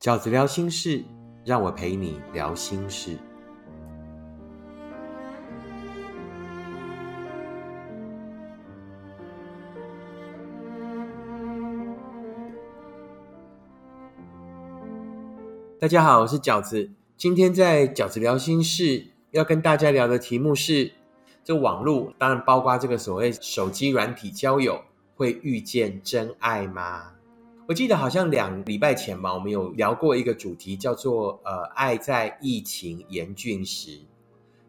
饺子聊心事，让我陪你聊心事。大家好，我是饺子。今天在饺子聊心事，要跟大家聊的题目是：这网络，当然包括这个所谓手机软体交友，会遇见真爱吗？我记得好像两礼拜前吧，我们有聊过一个主题，叫做“呃，爱在疫情严峻时”。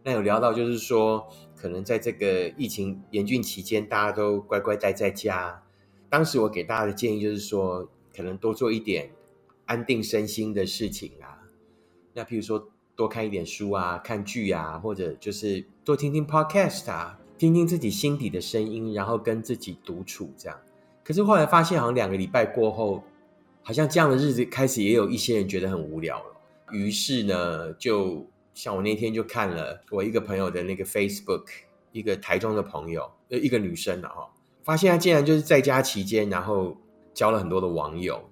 那有聊到，就是说，可能在这个疫情严峻期间，大家都乖乖待在家。当时我给大家的建议就是说，可能多做一点。安定身心的事情啊，那譬如说多看一点书啊，看剧啊，或者就是多听听 podcast 啊，听听自己心底的声音，然后跟自己独处这样。可是后来发现，好像两个礼拜过后，好像这样的日子开始也有一些人觉得很无聊了。于是呢，就像我那天就看了我一个朋友的那个 Facebook，一个台中的朋友，呃，一个女生了哈，发现她竟然就是在家期间，然后交了很多的网友。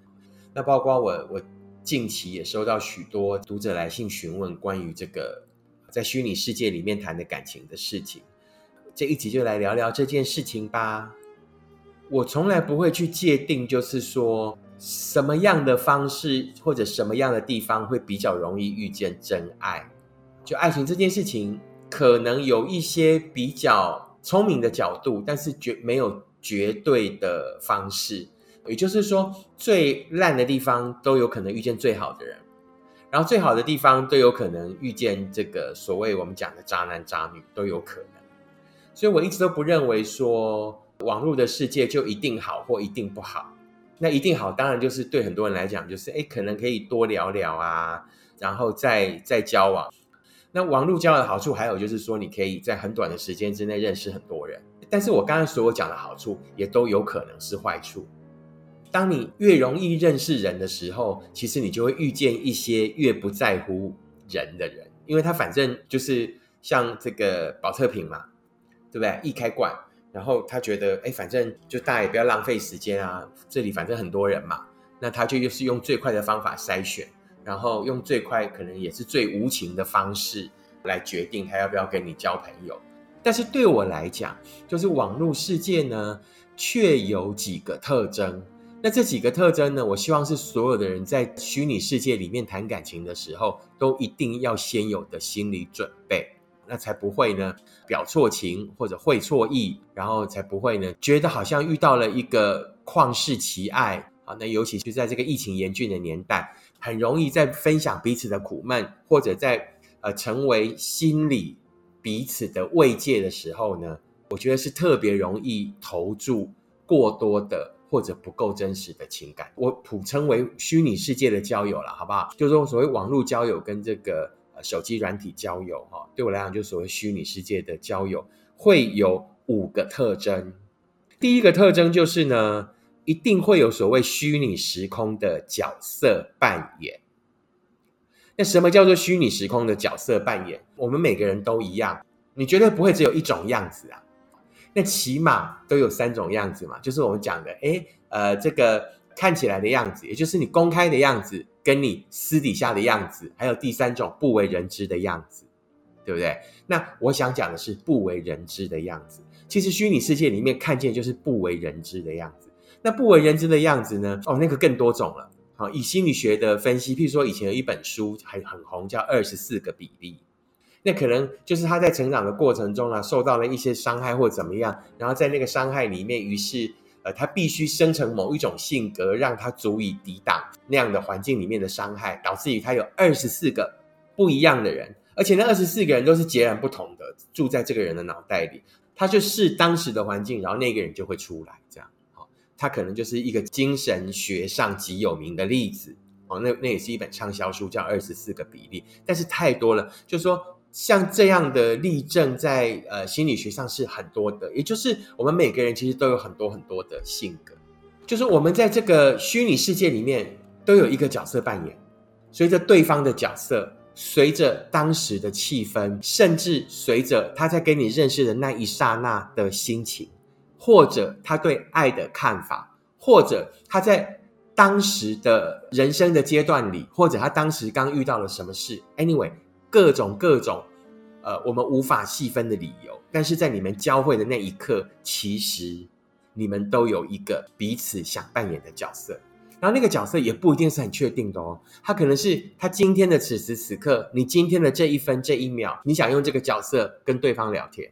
那包括我，我近期也收到许多读者来信询问关于这个在虚拟世界里面谈的感情的事情。这一集就来聊聊这件事情吧。我从来不会去界定，就是说什么样的方式或者什么样的地方会比较容易遇见真爱。就爱情这件事情，可能有一些比较聪明的角度，但是绝没有绝对的方式。也就是说，最烂的地方都有可能遇见最好的人，然后最好的地方都有可能遇见这个所谓我们讲的渣男渣女都有可能。所以我一直都不认为说网络的世界就一定好或一定不好。那一定好，当然就是对很多人来讲，就是哎，可能可以多聊聊啊，然后再再交往。那网络交往的好处还有就是说，你可以在很短的时间之内认识很多人。但是我刚刚所有讲的好处，也都有可能是坏处。当你越容易认识人的时候，其实你就会遇见一些越不在乎人的人，因为他反正就是像这个保特瓶嘛，对不对？易开罐，然后他觉得，哎，反正就大家也不要浪费时间啊，这里反正很多人嘛，那他就又是用最快的方法筛选，然后用最快可能也是最无情的方式来决定他要不要跟你交朋友。但是对我来讲，就是网络世界呢，却有几个特征。那这几个特征呢？我希望是所有的人在虚拟世界里面谈感情的时候，都一定要先有的心理准备，那才不会呢表错情或者会错意，然后才不会呢觉得好像遇到了一个旷世奇爱啊。那尤其是在这个疫情严峻的年代，很容易在分享彼此的苦闷，或者在呃成为心理彼此的慰藉的时候呢，我觉得是特别容易投注过多的。或者不够真实的情感，我普称为虚拟世界的交友了，好不好？就是说，所谓网络交友跟这个手机软体交友，哈，对我来讲，就所谓虚拟世界的交友，会有五个特征。第一个特征就是呢，一定会有所谓虚拟时空的角色扮演。那什么叫做虚拟时空的角色扮演？我们每个人都一样，你绝对不会只有一种样子啊。那起码都有三种样子嘛，就是我们讲的，哎，呃，这个看起来的样子，也就是你公开的样子，跟你私底下的样子，还有第三种不为人知的样子，对不对？那我想讲的是不为人知的样子。其实虚拟世界里面看见就是不为人知的样子。那不为人知的样子呢？哦，那个更多种了。好，以心理学的分析，譬如说以前有一本书还很红，叫《二十四个比例》。那可能就是他在成长的过程中啊，受到了一些伤害或怎么样，然后在那个伤害里面，于是呃，他必须生成某一种性格，让他足以抵挡那样的环境里面的伤害，导致于他有二十四个不一样的人，而且那二十四个人都是截然不同的，住在这个人的脑袋里，他就是当时的环境，然后那个人就会出来，这样，好，他可能就是一个精神学上极有名的例子，哦，那那也是一本畅销书，叫《二十四个比例》，但是太多了，就说。像这样的例证，在呃心理学上是很多的，也就是我们每个人其实都有很多很多的性格，就是我们在这个虚拟世界里面都有一个角色扮演，随着对方的角色，随着当时的气氛，甚至随着他在跟你认识的那一刹那的心情，或者他对爱的看法，或者他在。当时的人生的阶段里，或者他当时刚遇到了什么事，anyway，各种各种，呃，我们无法细分的理由。但是在你们交汇的那一刻，其实你们都有一个彼此想扮演的角色。然后那个角色也不一定是很确定的哦，他可能是他今天的此时此刻，你今天的这一分这一秒，你想用这个角色跟对方聊天，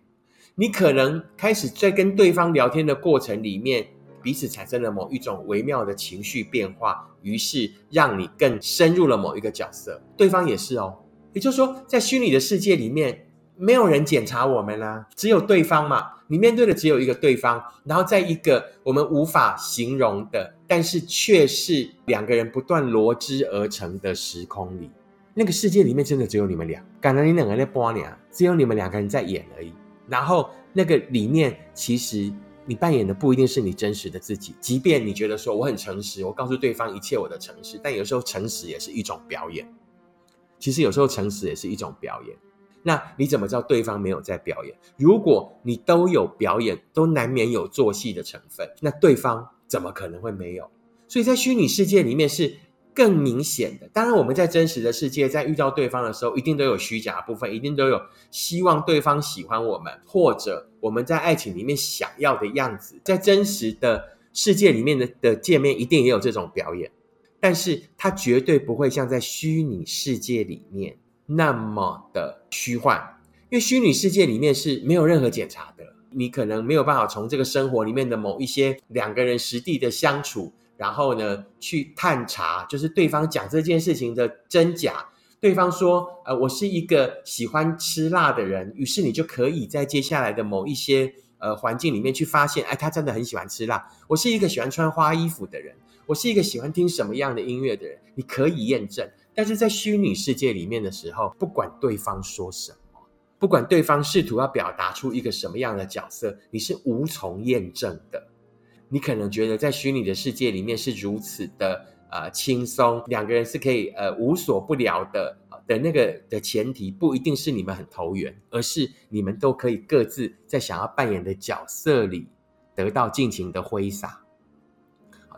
你可能开始在跟对方聊天的过程里面，彼此产生了某一种微妙的情绪变化，于是让你更深入了某一个角色，对方也是哦。也就是说，在虚拟的世界里面。没有人检查我们啦，只有对方嘛。你面对的只有一个对方，然后在一个我们无法形容的，但是却是两个人不断罗织而成的时空里，那个世界里面真的只有你们俩。感能你两个人在播你啊，只有你们两个人在演而已。然后那个里面，其实你扮演的不一定是你真实的自己，即便你觉得说我很诚实，我告诉对方一切我的诚实，但有时候诚实也是一种表演。其实有时候诚实也是一种表演。那你怎么知道对方没有在表演？如果你都有表演，都难免有做戏的成分，那对方怎么可能会没有？所以在虚拟世界里面是更明显的。当然，我们在真实的世界，在遇到对方的时候，一定都有虚假的部分，一定都有希望对方喜欢我们，或者我们在爱情里面想要的样子。在真实的世界里面的的见面，一定也有这种表演，但是它绝对不会像在虚拟世界里面。那么的虚幻，因为虚拟世界里面是没有任何检查的，你可能没有办法从这个生活里面的某一些两个人实地的相处，然后呢去探查，就是对方讲这件事情的真假。对方说：“呃，我是一个喜欢吃辣的人。”于是你就可以在接下来的某一些呃环境里面去发现，哎，他真的很喜欢吃辣。我是一个喜欢穿花衣服的人，我是一个喜欢听什么样的音乐的人，你可以验证。但是在虚拟世界里面的时候，不管对方说什么，不管对方试图要表达出一个什么样的角色，你是无从验证的。你可能觉得在虚拟的世界里面是如此的呃轻松，两个人是可以呃无所不聊的的那个的前提，不一定是你们很投缘，而是你们都可以各自在想要扮演的角色里得到尽情的挥洒。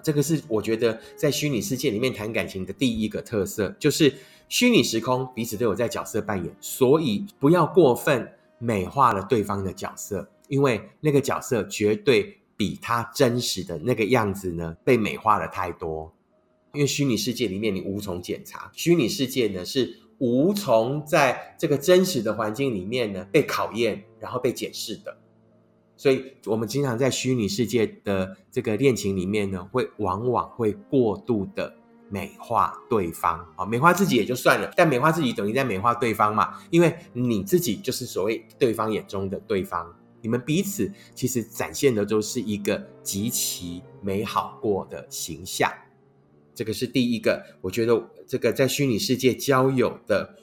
这个是我觉得在虚拟世界里面谈感情的第一个特色，就是虚拟时空彼此都有在角色扮演，所以不要过分美化了对方的角色，因为那个角色绝对比他真实的那个样子呢被美化了太多。因为虚拟世界里面你无从检查，虚拟世界呢是无从在这个真实的环境里面呢被考验，然后被检视的。所以，我们经常在虚拟世界的这个恋情里面呢，会往往会过度的美化对方啊，美化自己也就算了，但美化自己等于在美化对方嘛，因为你自己就是所谓对方眼中的对方，你们彼此其实展现的都是一个极其美好过的形象，这个是第一个，我觉得这个在虚拟世界交友的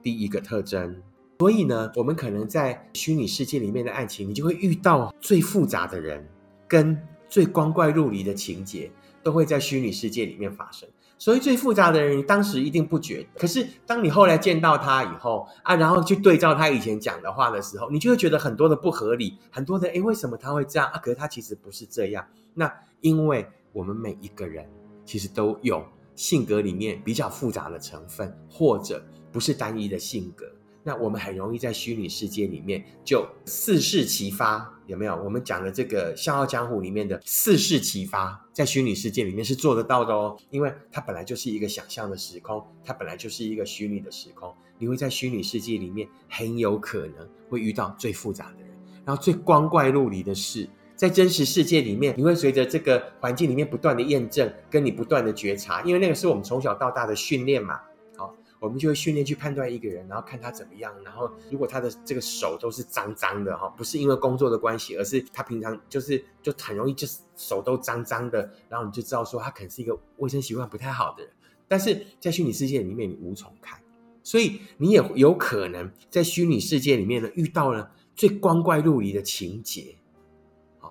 第一个特征。所以呢，我们可能在虚拟世界里面的爱情，你就会遇到最复杂的人，跟最光怪陆离的情节，都会在虚拟世界里面发生。所以最复杂的人，你当时一定不觉得，可是当你后来见到他以后啊，然后去对照他以前讲的话的时候，你就会觉得很多的不合理，很多的诶，为什么他会这样啊？可是他其实不是这样。那因为我们每一个人其实都有性格里面比较复杂的成分，或者不是单一的性格。那我们很容易在虚拟世界里面就四世齐发，有没有？我们讲的这个《笑傲江湖》里面的四世齐发，在虚拟世界里面是做得到的哦，因为它本来就是一个想象的时空，它本来就是一个虚拟的时空。你会在虚拟世界里面很有可能会遇到最复杂的人，然后最光怪陆离的事，在真实世界里面，你会随着这个环境里面不断的验证，跟你不断的觉察，因为那个是我们从小到大的训练嘛。好我们就会训练去判断一个人，然后看他怎么样。然后如果他的这个手都是脏脏的哈，不是因为工作的关系，而是他平常就是就很容易就是手都脏脏的，然后你就知道说他可能是一个卫生习惯不太好的人。但是在虚拟世界里面你无从看，所以你也有可能在虚拟世界里面呢遇到了最光怪陆离的情节。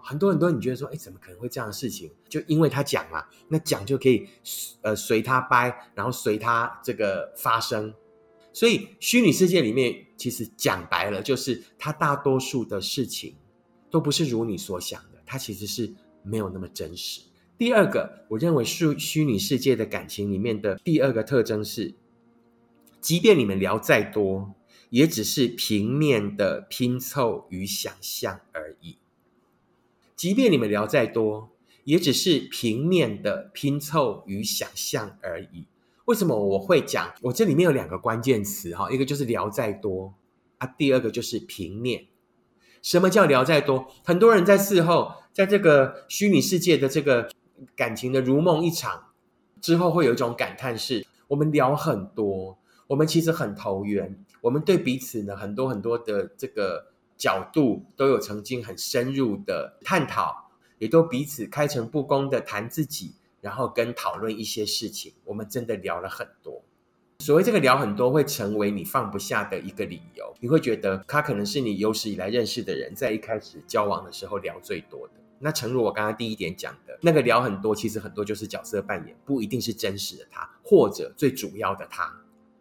很多很多，你觉得说，哎，怎么可能会这样的事情？就因为他讲嘛，那讲就可以，呃，随他掰，然后随他这个发生。所以虚拟世界里面，其实讲白了，就是它大多数的事情都不是如你所想的，它其实是没有那么真实。第二个，我认为虚虚拟世界的感情里面的第二个特征是，即便你们聊再多，也只是平面的拼凑与想象而已。即便你们聊再多，也只是平面的拼凑与想象而已。为什么我会讲？我这里面有两个关键词哈，一个就是聊再多啊，第二个就是平面。什么叫聊再多？很多人在事后，在这个虚拟世界的这个。感情的如梦一场之后，会有一种感叹：是我们聊很多，我们其实很投缘，我们对彼此呢很多很多的这个角度都有曾经很深入的探讨，也都彼此开诚布公的谈自己，然后跟讨论一些事情。我们真的聊了很多。所谓这个聊很多，会成为你放不下的一个理由。你会觉得他可能是你有史以来认识的人，在一开始交往的时候聊最多的。那诚如我刚刚第一点讲的，那个聊很多，其实很多就是角色扮演，不一定是真实的他，或者最主要的他。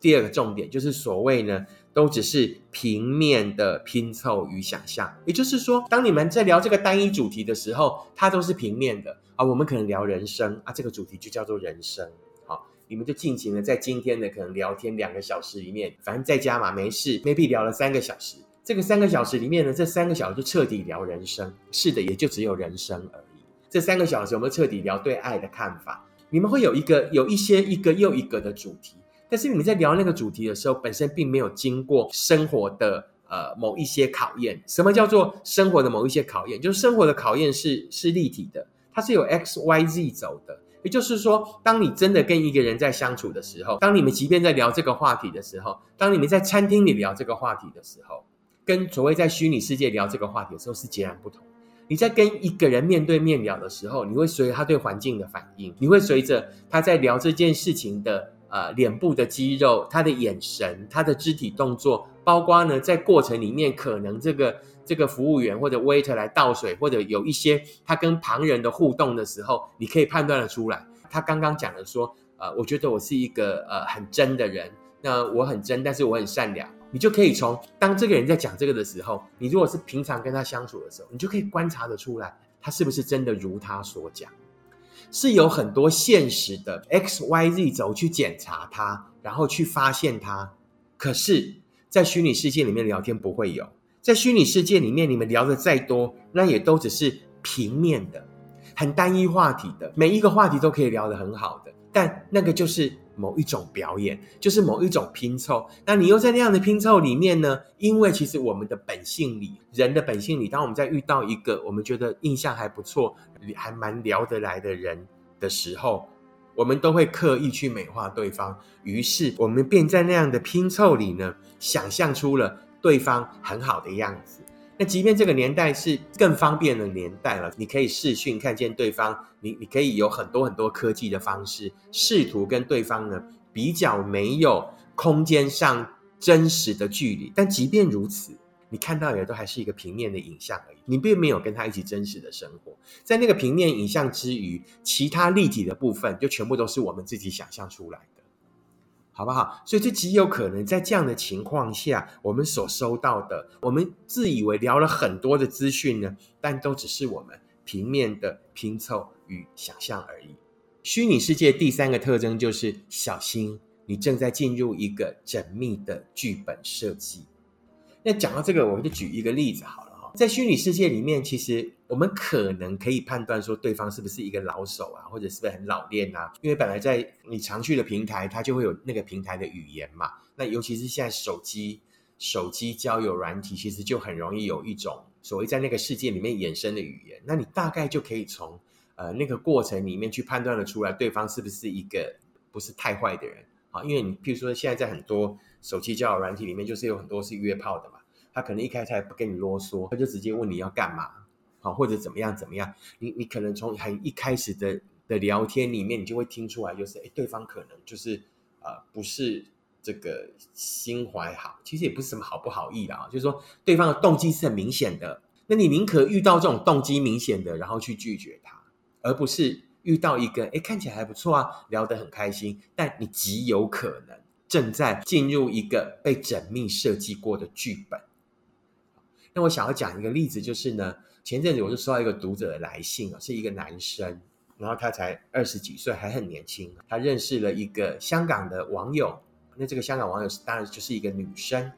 第二个重点就是所谓呢，都只是平面的拼凑与想象。也就是说，当你们在聊这个单一主题的时候，它都是平面的啊。我们可能聊人生啊，这个主题就叫做人生。好，你们就尽情的在今天的可能聊天两个小时里面，反正在家嘛，没事，maybe 聊了三个小时。这个三个小时里面呢，这三个小时就彻底聊人生，是的，也就只有人生而已。这三个小时，我们彻底聊对爱的看法。你们会有一个有一些一个又一个的主题，但是你们在聊那个主题的时候，本身并没有经过生活的呃某一些考验。什么叫做生活的某一些考验？就是生活的考验是是立体的，它是有 X Y Z 走的。也就是说，当你真的跟一个人在相处的时候，当你们即便在聊这个话题的时候，当你们在餐厅里聊这个话题的时候。跟所谓在虚拟世界聊这个话题的时候是截然不同。你在跟一个人面对面聊的时候，你会随着他对环境的反应，你会随着他在聊这件事情的呃脸部的肌肉、他的眼神、他的肢体动作，包括呢在过程里面可能这个这个服务员或者 waiter 来倒水，或者有一些他跟旁人的互动的时候，你可以判断的出来。他刚刚讲的说，呃，我觉得我是一个呃很真的人，那我很真，但是我很善良。你就可以从当这个人在讲这个的时候，你如果是平常跟他相处的时候，你就可以观察得出来，他是不是真的如他所讲，是有很多现实的 X Y Z 轴去检查它，然后去发现它。可是，在虚拟世界里面聊天不会有，在虚拟世界里面，你们聊的再多，那也都只是平面的、很单一话题的，每一个话题都可以聊得很好的，但那个就是。某一种表演，就是某一种拼凑。那你又在那样的拼凑里面呢？因为其实我们的本性里，人的本性里，当我们在遇到一个我们觉得印象还不错、还蛮聊得来的人的时候，我们都会刻意去美化对方。于是，我们便在那样的拼凑里呢，想象出了对方很好的样子。那即便这个年代是更方便的年代了，你可以视讯看见对方，你你可以有很多很多科技的方式，试图跟对方呢比较没有空间上真实的距离。但即便如此，你看到的都还是一个平面的影像而已，你并没有跟他一起真实的生活。在那个平面影像之余，其他立体的部分就全部都是我们自己想象出来的。好不好？所以这极有可能在这样的情况下，我们所收到的，我们自以为聊了很多的资讯呢，但都只是我们平面的拼凑与想象而已。虚拟世界第三个特征就是小心，你正在进入一个缜密的剧本设计。那讲到这个，我们就举一个例子好了。在虚拟世界里面，其实我们可能可以判断说对方是不是一个老手啊，或者是不是很老练啊？因为本来在你常去的平台，它就会有那个平台的语言嘛。那尤其是现在手机手机交友软体，其实就很容易有一种所谓在那个世界里面衍生的语言。那你大概就可以从呃那个过程里面去判断的出来，对方是不是一个不是太坏的人啊？因为你譬如说现在在很多手机交友软体里面，就是有很多是约炮的嘛。他可能一开始还不跟你啰嗦，他就直接问你要干嘛，好或者怎么样怎么样。你你可能从很一开始的的聊天里面，你就会听出来，就是哎，对方可能就是呃不是这个心怀好，其实也不是什么好不好意的啊，就是说对方的动机是很明显的。那你宁可遇到这种动机明显的，然后去拒绝他，而不是遇到一个哎看起来还不错啊，聊得很开心，但你极有可能正在进入一个被缜密设计过的剧本。那我想要讲一个例子，就是呢，前阵子我就收到一个读者的来信啊，是一个男生，然后他才二十几岁，还很年轻。他认识了一个香港的网友，那这个香港网友是当然就是一个女生。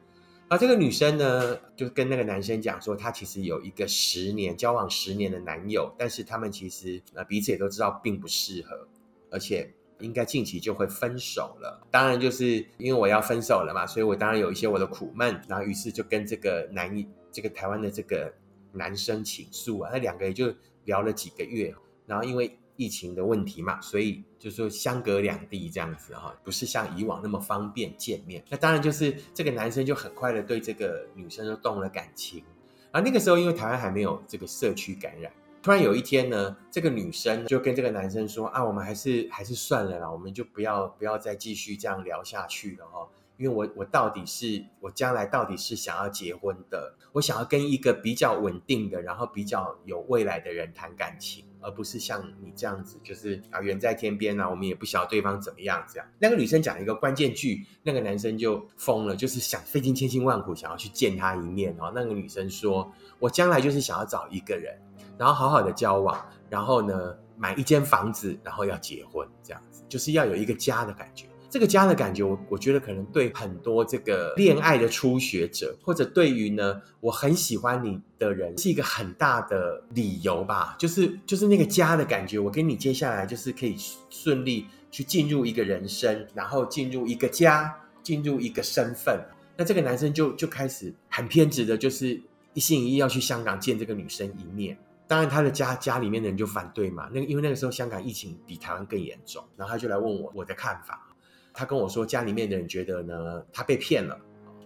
而这个女生呢，就跟那个男生讲说，她其实有一个十年交往十年的男友，但是他们其实呃彼此也都知道并不适合，而且应该近期就会分手了。当然就是因为我要分手了嘛，所以我当然有一些我的苦闷，然后于是就跟这个男一这个台湾的这个男生倾诉啊，那两个也就聊了几个月，然后因为。疫情的问题嘛，所以就说相隔两地这样子哈，不是像以往那么方便见面。那当然就是这个男生就很快的对这个女生就动了感情。而那个时候，因为台湾还没有这个社区感染，突然有一天呢，这个女生就跟这个男生说：“啊，我们还是还是算了啦，我们就不要不要再继续这样聊下去了哈。”因为我我到底是我将来到底是想要结婚的，我想要跟一个比较稳定的，然后比较有未来的人谈感情，而不是像你这样子，就是啊远在天边啊，我们也不晓得对方怎么样这样。那个女生讲一个关键句，那个男生就疯了，就是想费尽千辛万苦想要去见她一面哦。那个女生说：“我将来就是想要找一个人，然后好好的交往，然后呢买一间房子，然后要结婚，这样子就是要有一个家的感觉。”这个家的感觉，我我觉得可能对很多这个恋爱的初学者，或者对于呢我很喜欢你的人，是一个很大的理由吧。就是就是那个家的感觉，我跟你接下来就是可以顺利去进入一个人生，然后进入一个家，进入一个身份。那这个男生就就开始很偏执的，就是一心一意要去香港见这个女生一面。当然他的家家里面的人就反对嘛。那个因为那个时候香港疫情比台湾更严重，然后他就来问我我的看法。他跟我说，家里面的人觉得呢，他被骗了。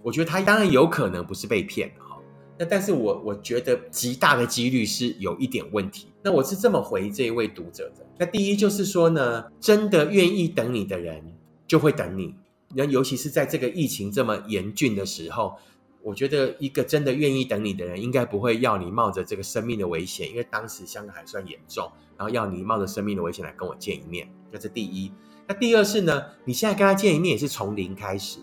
我觉得他当然有可能不是被骗哈，那但是我我觉得极大的几率是有一点问题。那我是这么回这一位读者的。那第一就是说呢，真的愿意等你的人就会等你。那尤其是在这个疫情这么严峻的时候，我觉得一个真的愿意等你的人，应该不会要你冒着这个生命的危险，因为当时香港还算严重，然后要你冒着生命的危险来跟我见一面，这是第一。那第二是呢，你现在跟他见一面也是从零开始，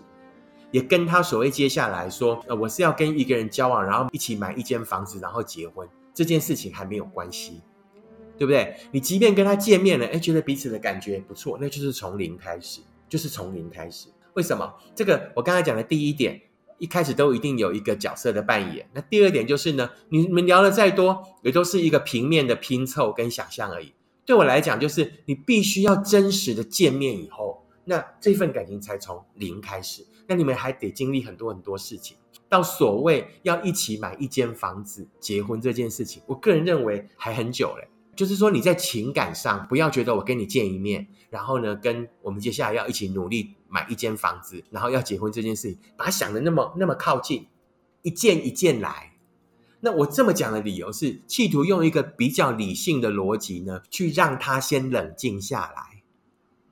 也跟他所谓接下来说，呃，我是要跟一个人交往，然后一起买一间房子，然后结婚，这件事情还没有关系，对不对？你即便跟他见面了，哎，觉得彼此的感觉不错，那就是从零开始，就是从零开始。为什么？这个我刚才讲的第一点，一开始都一定有一个角色的扮演。那第二点就是呢，你们聊的再多，也都是一个平面的拼凑跟想象而已。对我来讲，就是你必须要真实的见面以后，那这份感情才从零开始。那你们还得经历很多很多事情，到所谓要一起买一间房子、结婚这件事情，我个人认为还很久嘞。就是说你在情感上不要觉得我跟你见一面，然后呢，跟我们接下来要一起努力买一间房子，然后要结婚这件事情，把它想的那么那么靠近，一件一件来。那我这么讲的理由是，企图用一个比较理性的逻辑呢，去让他先冷静下来。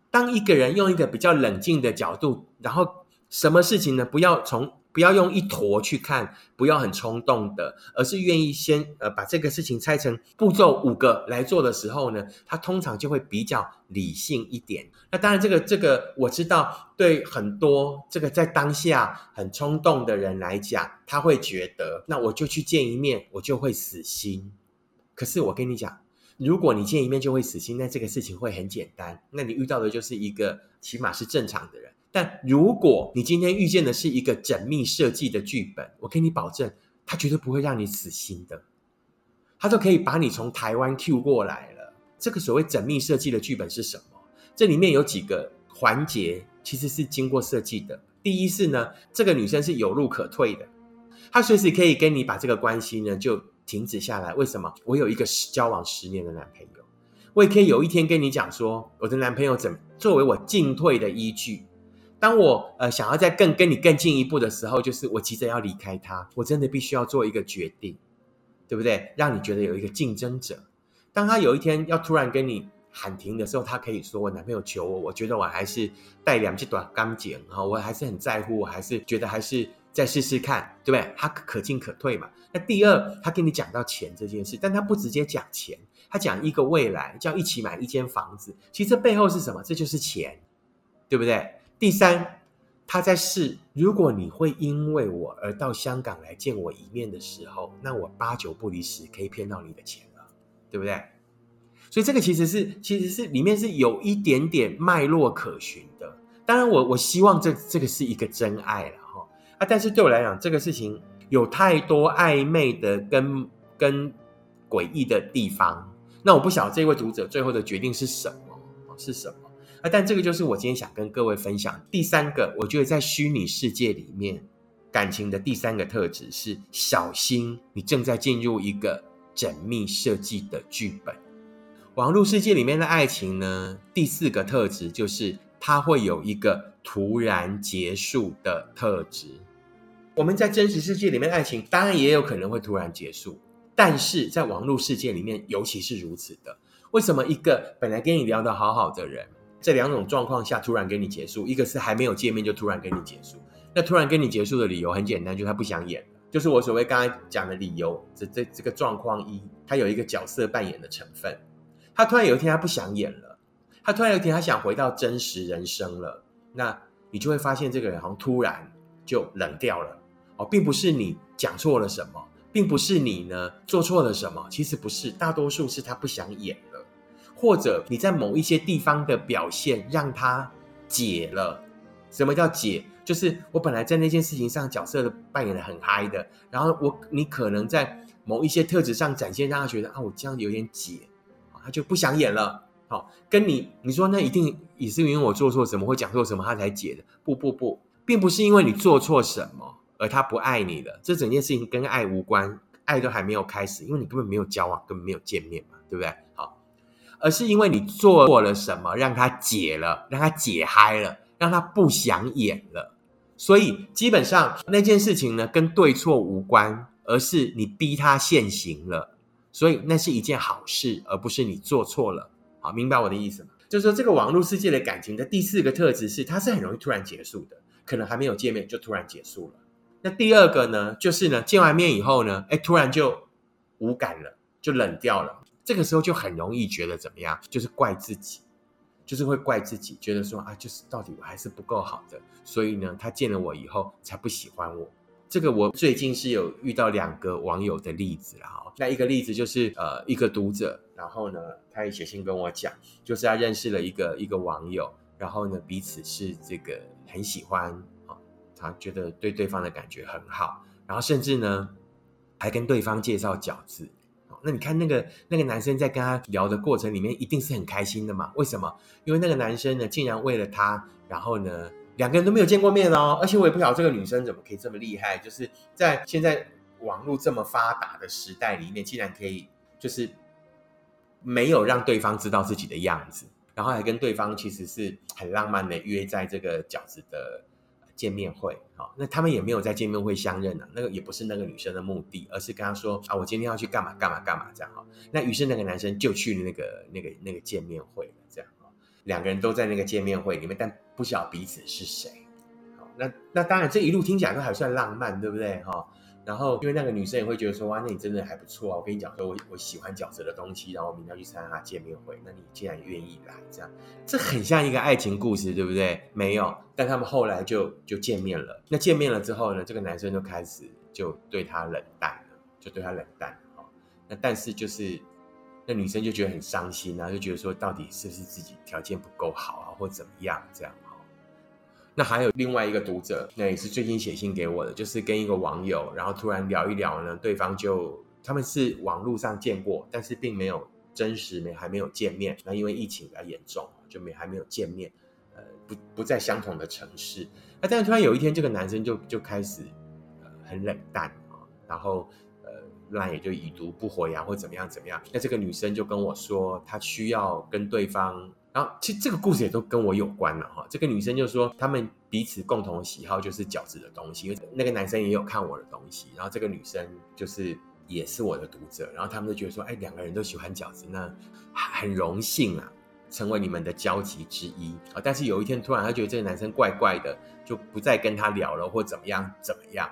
当一个人用一个比较冷静的角度，然后什么事情呢？不要从。不要用一坨去看，不要很冲动的，而是愿意先呃把这个事情拆成步骤五个来做的时候呢，他通常就会比较理性一点。那当然，这个这个我知道，对很多这个在当下很冲动的人来讲，他会觉得那我就去见一面，我就会死心。可是我跟你讲，如果你见一面就会死心，那这个事情会很简单。那你遇到的就是一个起码是正常的人。但如果你今天遇见的是一个缜密设计的剧本，我给你保证，他绝对不会让你死心的。他都可以把你从台湾 Q 过来了。这个所谓缜密设计的剧本是什么？这里面有几个环节其实是经过设计的。第一是呢，这个女生是有路可退的，她随时可以跟你把这个关系呢就停止下来。为什么？我有一个交往十年的男朋友，我也可以有一天跟你讲说，我的男朋友怎作为我进退的依据。当我呃想要再更跟你更进一步的时候，就是我急着要离开他，我真的必须要做一个决定，对不对？让你觉得有一个竞争者。当他有一天要突然跟你喊停的时候，他可以说：“我男朋友求我，我觉得我还是带两只短钢剪哈，我还是很在乎，我还是觉得还是再试试看，对不对？”他可进可退嘛。那第二，他跟你讲到钱这件事，但他不直接讲钱，他讲一个未来，叫一起买一间房子。其实这背后是什么？这就是钱，对不对？第三，他在试，如果你会因为我而到香港来见我一面的时候，那我八九不离十可以骗到你的钱了，对不对？所以这个其实是其实是里面是有一点点脉络可循的。当然我，我希望这这个是一个真爱了哈啊！但是对我来讲，这个事情有太多暧昧的跟跟诡异的地方。那我不晓得这位读者最后的决定是什么是什么但这个就是我今天想跟各位分享第三个，我觉得在虚拟世界里面感情的第三个特质是小心，你正在进入一个缜密设计的剧本。网络世界里面的爱情呢，第四个特质就是它会有一个突然结束的特质。我们在真实世界里面，爱情当然也有可能会突然结束，但是在网络世界里面，尤其是如此的。为什么一个本来跟你聊得好好的人，这两种状况下突然跟你结束？一个是还没有见面就突然跟你结束，那突然跟你结束的理由很简单，就是他不想演了。就是我所谓刚才讲的理由，这这这个状况一，他有一个角色扮演的成分。他突然有一天他不想演了，他突然有一天他想回到真实人生了，那你就会发现这个人好像突然就冷掉了哦，并不是你讲错了什么，并不是你呢做错了什么，其实不是，大多数是他不想演了，或者你在某一些地方的表现让他解了。什么叫解？就是我本来在那件事情上角色扮演的很嗨的，然后我你可能在某一些特质上展现，让他觉得啊，我这样有点解。他就不想演了，好，跟你你说那一定也是因为我做错什么，或讲错什么，他才解的。不不不，并不是因为你做错什么而他不爱你了。这整件事情跟爱无关，爱都还没有开始，因为你根本没有交往，根本没有见面嘛，对不对？而是因为你做错了什么，让他解了，让他解嗨了，让他不想演了。所以基本上那件事情呢，跟对错无关，而是你逼他现行了。所以那是一件好事，而不是你做错了。好，明白我的意思吗？就是说，这个网络世界的感情的第四个特质是，它是很容易突然结束的，可能还没有见面就突然结束了。那第二个呢，就是呢，见完面以后呢，哎，突然就无感了，就冷掉了。这个时候就很容易觉得怎么样？就是怪自己，就是会怪自己，觉得说啊，就是到底我还是不够好的，所以呢，他见了我以后才不喜欢我。这个我最近是有遇到两个网友的例子了哈。那一个例子就是呃一个读者，然后呢他也写信跟我讲，就是他认识了一个一个网友，然后呢彼此是这个很喜欢啊，他觉得对对方的感觉很好，然后甚至呢还跟对方介绍饺子。那你看那个那个男生在跟他聊的过程里面，一定是很开心的嘛？为什么？因为那个男生呢竟然为了他，然后呢。两个人都没有见过面哦，而且我也不晓得这个女生怎么可以这么厉害，就是在现在网络这么发达的时代里面，竟然可以就是没有让对方知道自己的样子，然后还跟对方其实是很浪漫的约在这个饺子的见面会。好，那他们也没有在见面会相认啊，那个也不是那个女生的目的，而是跟他说啊，我今天要去干嘛干嘛干嘛这样哈。那于是那个男生就去那个那个那个见面会了，这样。两个人都在那个见面会里面，但不晓彼此是谁。好，那那当然这一路听起来都还算浪漫，对不对？哈，然后因为那个女生也会觉得说，哇，那你真的还不错啊！我跟你讲说，我我喜欢饺子的东西，然后我明天要去参加见面会，那你既然愿意来，这样这很像一个爱情故事，对不对？没有，但他们后来就就见面了。那见面了之后呢，这个男生就开始就对她冷淡了，就对她冷淡。好，那但是就是。那女生就觉得很伤心啊，就觉得说到底是不是自己条件不够好啊，或怎么样这样。那还有另外一个读者，那也是最近写信给我的，就是跟一个网友，然后突然聊一聊呢，对方就他们是网络上见过，但是并没有真实没还没有见面。那因为疫情比较严重，就没还没有见面，呃，不不在相同的城市。那但是突然有一天，这个男生就就开始呃很冷淡啊，然后呃。那也就已读不回啊，或怎么样怎么样。那这个女生就跟我说，她需要跟对方。然后其实这个故事也都跟我有关了哈。这个女生就说，他们彼此共同的喜好就是饺子的东西，因为那个男生也有看我的东西。然后这个女生就是也是我的读者，然后他们就觉得说，哎，两个人都喜欢饺子，那很荣幸啊，成为你们的交集之一啊。但是有一天突然，她觉得这个男生怪怪的，就不再跟他聊了，或怎么样怎么样。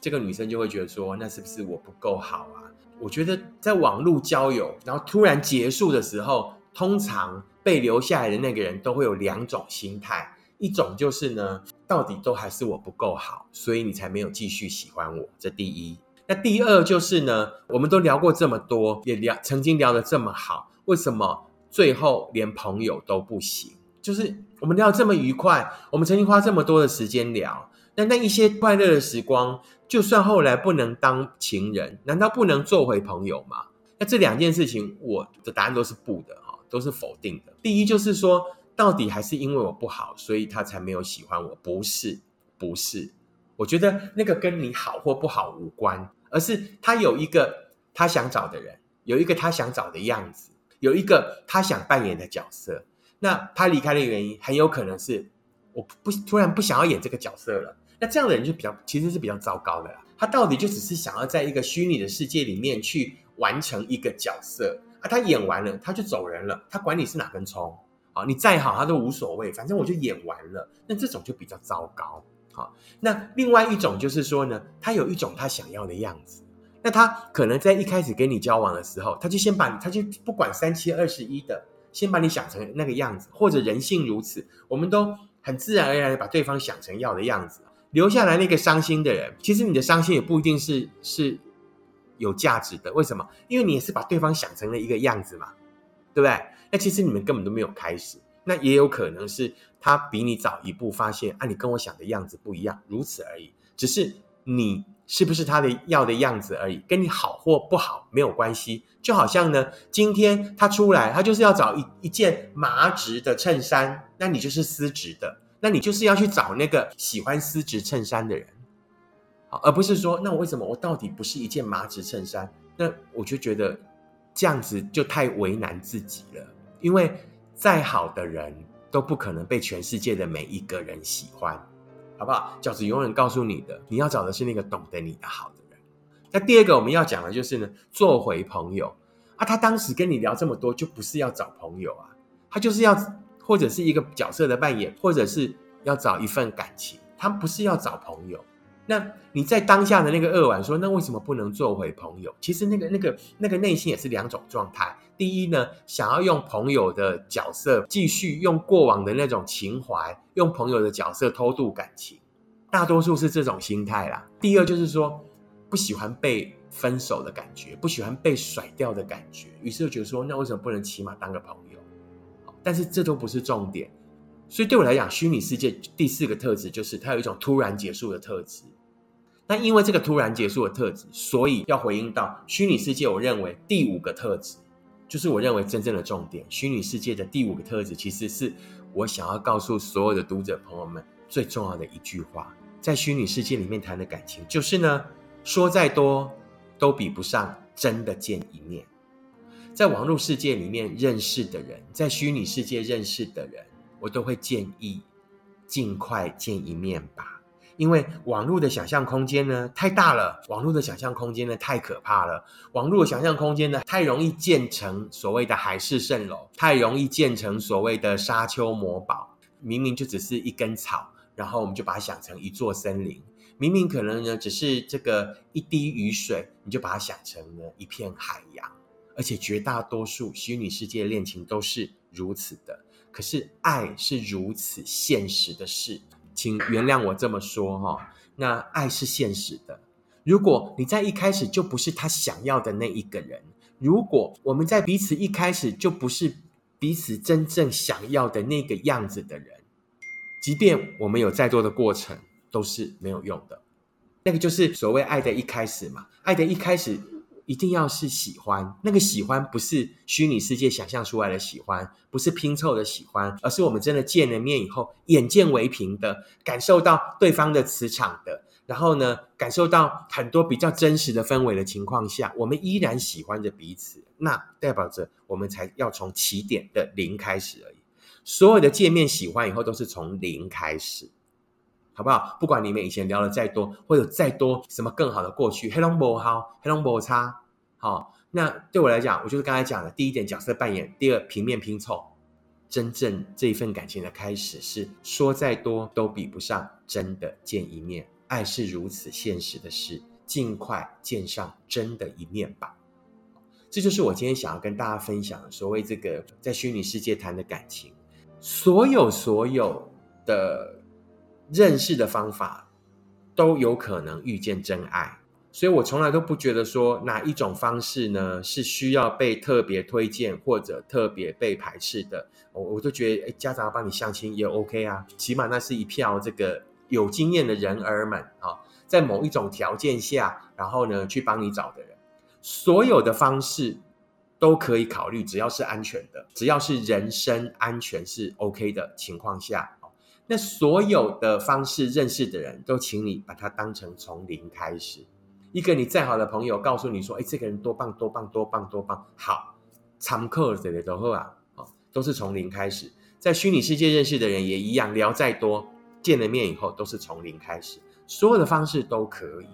这个女生就会觉得说，那是不是我不够好啊？我觉得在网络交友，然后突然结束的时候，通常被留下来的那个人都会有两种心态，一种就是呢，到底都还是我不够好，所以你才没有继续喜欢我。这第一。那第二就是呢，我们都聊过这么多，也聊曾经聊得这么好，为什么最后连朋友都不行？就是我们聊这么愉快，我们曾经花这么多的时间聊，那那一些快乐的时光，就算后来不能当情人，难道不能做回朋友吗？那这两件事情，我的答案都是不的，都是否定的。第一就是说，到底还是因为我不好，所以他才没有喜欢我？不是，不是。我觉得那个跟你好或不好无关，而是他有一个他想找的人，有一个他想找的样子，有一个他想扮演的角色。那他离开的原因很有可能是我不突然不想要演这个角色了。那这样的人就比较其实是比较糟糕的啦。他到底就只是想要在一个虚拟的世界里面去完成一个角色啊？他演完了他就走人了，他管你是哪根葱啊？你再好他都无所谓，反正我就演完了。那这种就比较糟糕。好，那另外一种就是说呢，他有一种他想要的样子。那他可能在一开始跟你交往的时候，他就先把他就不管三七二十一的。先把你想成那个样子，或者人性如此，我们都很自然而然的把对方想成要的样子，留下来那个伤心的人，其实你的伤心也不一定是是有价值的。为什么？因为你也是把对方想成了一个样子嘛，对不对？那其实你们根本都没有开始，那也有可能是他比你早一步发现啊，你跟我想的样子不一样，如此而已，只是你。是不是他的要的样子而已，跟你好或不好没有关系。就好像呢，今天他出来，他就是要找一一件麻质的衬衫，那你就是丝质的，那你就是要去找那个喜欢丝质衬衫的人，好而不是说，那我为什么我到底不是一件麻质衬衫？那我就觉得这样子就太为难自己了，因为再好的人都不可能被全世界的每一个人喜欢。好不好？饺子永远告诉你的，你要找的是那个懂得你的好的人。那第二个我们要讲的就是呢，做回朋友啊。他当时跟你聊这么多，就不是要找朋友啊，他就是要或者是一个角色的扮演，或者是要找一份感情，他不是要找朋友。那你在当下的那个扼腕说，那为什么不能做回朋友？其实那个那个那个内心也是两种状态。第一呢，想要用朋友的角色继续用过往的那种情怀，用朋友的角色偷渡感情，大多数是这种心态啦。第二就是说，不喜欢被分手的感觉，不喜欢被甩掉的感觉，于是就觉得说，那为什么不能起码当个朋友？但是这都不是重点。所以对我来讲，虚拟世界第四个特质就是它有一种突然结束的特质。那因为这个突然结束的特质，所以要回应到虚拟世界。我认为第五个特质，就是我认为真正的重点。虚拟世界的第五个特质，其实是我想要告诉所有的读者朋友们最重要的一句话：在虚拟世界里面谈的感情，就是呢，说再多都比不上真的见一面。在网络世界里面认识的人，在虚拟世界认识的人，我都会建议尽快见一面吧。因为网络的想象空间呢太大了，网络的想象空间呢太可怕了，网络的想象空间呢太容易建成所谓的海市蜃楼，太容易建成所谓的沙丘魔堡。明明就只是一根草，然后我们就把它想成一座森林；明明可能呢只是这个一滴雨水，你就把它想成了一片海洋。而且绝大多数虚拟世界恋情都是如此的，可是爱是如此现实的事。请原谅我这么说哈，那爱是现实的。如果你在一开始就不是他想要的那一个人，如果我们在彼此一开始就不是彼此真正想要的那个样子的人，即便我们有再多的过程，都是没有用的。那个就是所谓爱的一开始嘛，爱的一开始。一定要是喜欢，那个喜欢不是虚拟世界想象出来的喜欢，不是拼凑的喜欢，而是我们真的见了面以后，眼见为凭的，感受到对方的磁场的，然后呢，感受到很多比较真实的氛围的情况下，我们依然喜欢着彼此，那代表着我们才要从起点的零开始而已。所有的见面喜欢以后，都是从零开始。好不好？不管你们以前聊的再多，或有再多什么更好的过去，黑龙不好，黑龙不差。好，那对我来讲，我就是刚才讲的第一点角色扮演，第二平面拼凑。真正这一份感情的开始，是说再多都比不上真的见一面。爱是如此现实的事，尽快见上真的一面吧。这就是我今天想要跟大家分享的所谓这个在虚拟世界谈的感情，所有所有的。认识的方法都有可能遇见真爱，所以我从来都不觉得说哪一种方式呢是需要被特别推荐或者特别被排斥的。我我都觉得，哎，家长要帮你相亲也 OK 啊，起码那是一票这个有经验的人儿们啊，在某一种条件下，然后呢去帮你找的人，所有的方式都可以考虑，只要是安全的，只要是人身安全是 OK 的情况下，那所有的方式认识的人都，请你把它当成从零开始。一个你再好的朋友告诉你说：“哎，这个人多棒多棒多棒多棒，好，常客这类都好啊，哦，都是从零开始。在虚拟世界认识的人也一样，聊再多，见了面以后都是从零开始，所有的方式都可以。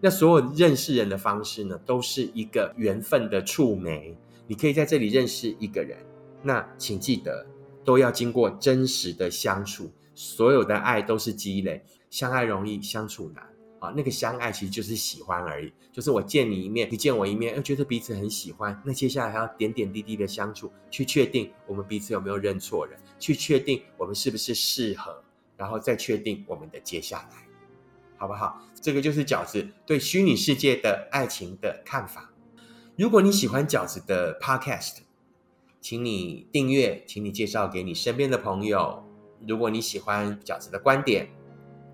那所有认识人的方式呢，都是一个缘分的触媒。你可以在这里认识一个人，那请记得都要经过真实的相处，所有的爱都是积累，相爱容易相处难。”啊，那个相爱其实就是喜欢而已，就是我见你一面，你见我一面，又觉得彼此很喜欢。那接下来还要点点滴滴的相处，去确定我们彼此有没有认错人，去确定我们是不是适合，然后再确定我们的接下来，好不好？这个就是饺子对虚拟世界的爱情的看法。如果你喜欢饺子的 Podcast，请你订阅，请你介绍给你身边的朋友。如果你喜欢饺子的观点，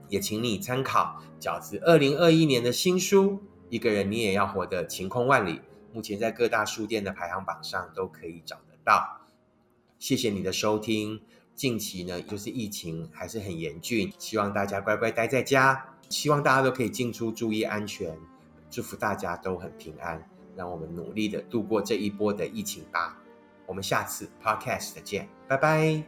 也请你参考饺子二零二一年的新书《一个人你也要活得晴空万里》，目前在各大书店的排行榜上都可以找得到。谢谢你的收听。近期呢，就是疫情还是很严峻，希望大家乖乖待在家，希望大家都可以进出，注意安全。祝福大家都很平安，让我们努力的度过这一波的疫情吧。我们下次 Podcast 再见，拜拜。